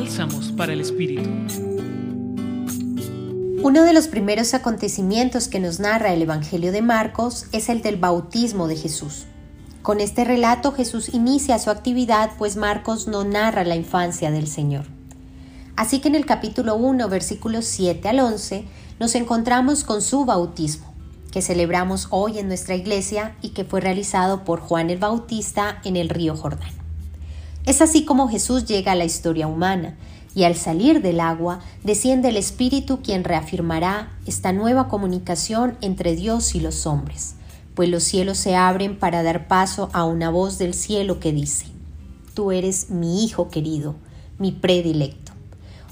Bálsamos para el Espíritu. Uno de los primeros acontecimientos que nos narra el Evangelio de Marcos es el del bautismo de Jesús. Con este relato Jesús inicia su actividad, pues Marcos no narra la infancia del Señor. Así que en el capítulo 1, versículos 7 al 11, nos encontramos con su bautismo, que celebramos hoy en nuestra iglesia y que fue realizado por Juan el Bautista en el río Jordán. Es así como Jesús llega a la historia humana, y al salir del agua desciende el Espíritu quien reafirmará esta nueva comunicación entre Dios y los hombres, pues los cielos se abren para dar paso a una voz del cielo que dice, Tú eres mi Hijo querido, mi predilecto.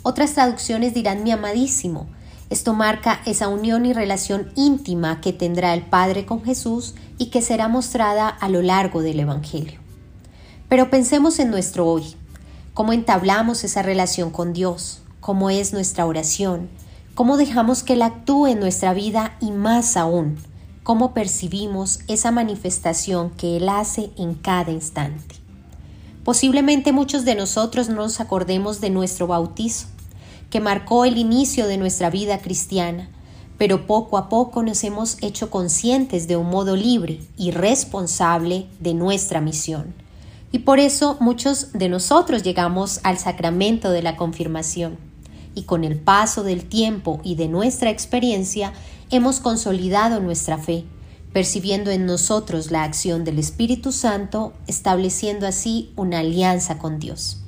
Otras traducciones dirán mi amadísimo. Esto marca esa unión y relación íntima que tendrá el Padre con Jesús y que será mostrada a lo largo del Evangelio. Pero pensemos en nuestro hoy. Cómo entablamos esa relación con Dios, cómo es nuestra oración, cómo dejamos que Él actúe en nuestra vida y más aún, cómo percibimos esa manifestación que Él hace en cada instante. Posiblemente muchos de nosotros no nos acordemos de nuestro bautizo, que marcó el inicio de nuestra vida cristiana, pero poco a poco nos hemos hecho conscientes de un modo libre y responsable de nuestra misión y por eso muchos de nosotros llegamos al sacramento de la confirmación. Y con el paso del tiempo y de nuestra experiencia hemos consolidado nuestra fe, percibiendo en nosotros la acción del Espíritu Santo, estableciendo así una alianza con Dios.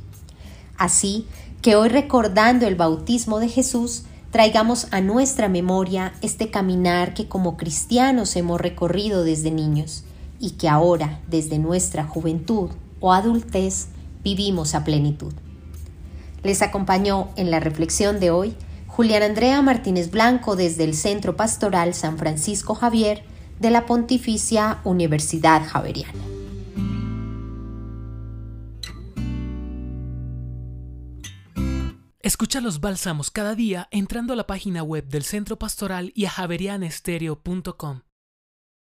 Así que hoy recordando el bautismo de Jesús, traigamos a nuestra memoria este caminar que como cristianos hemos recorrido desde niños y que ahora, desde nuestra juventud, o adultez vivimos a plenitud. Les acompañó en la reflexión de hoy Julián Andrea Martínez Blanco desde el Centro Pastoral San Francisco Javier de la Pontificia Universidad Javeriana. Escucha los bálsamos cada día entrando a la página web del Centro Pastoral y a javerianestereo.com.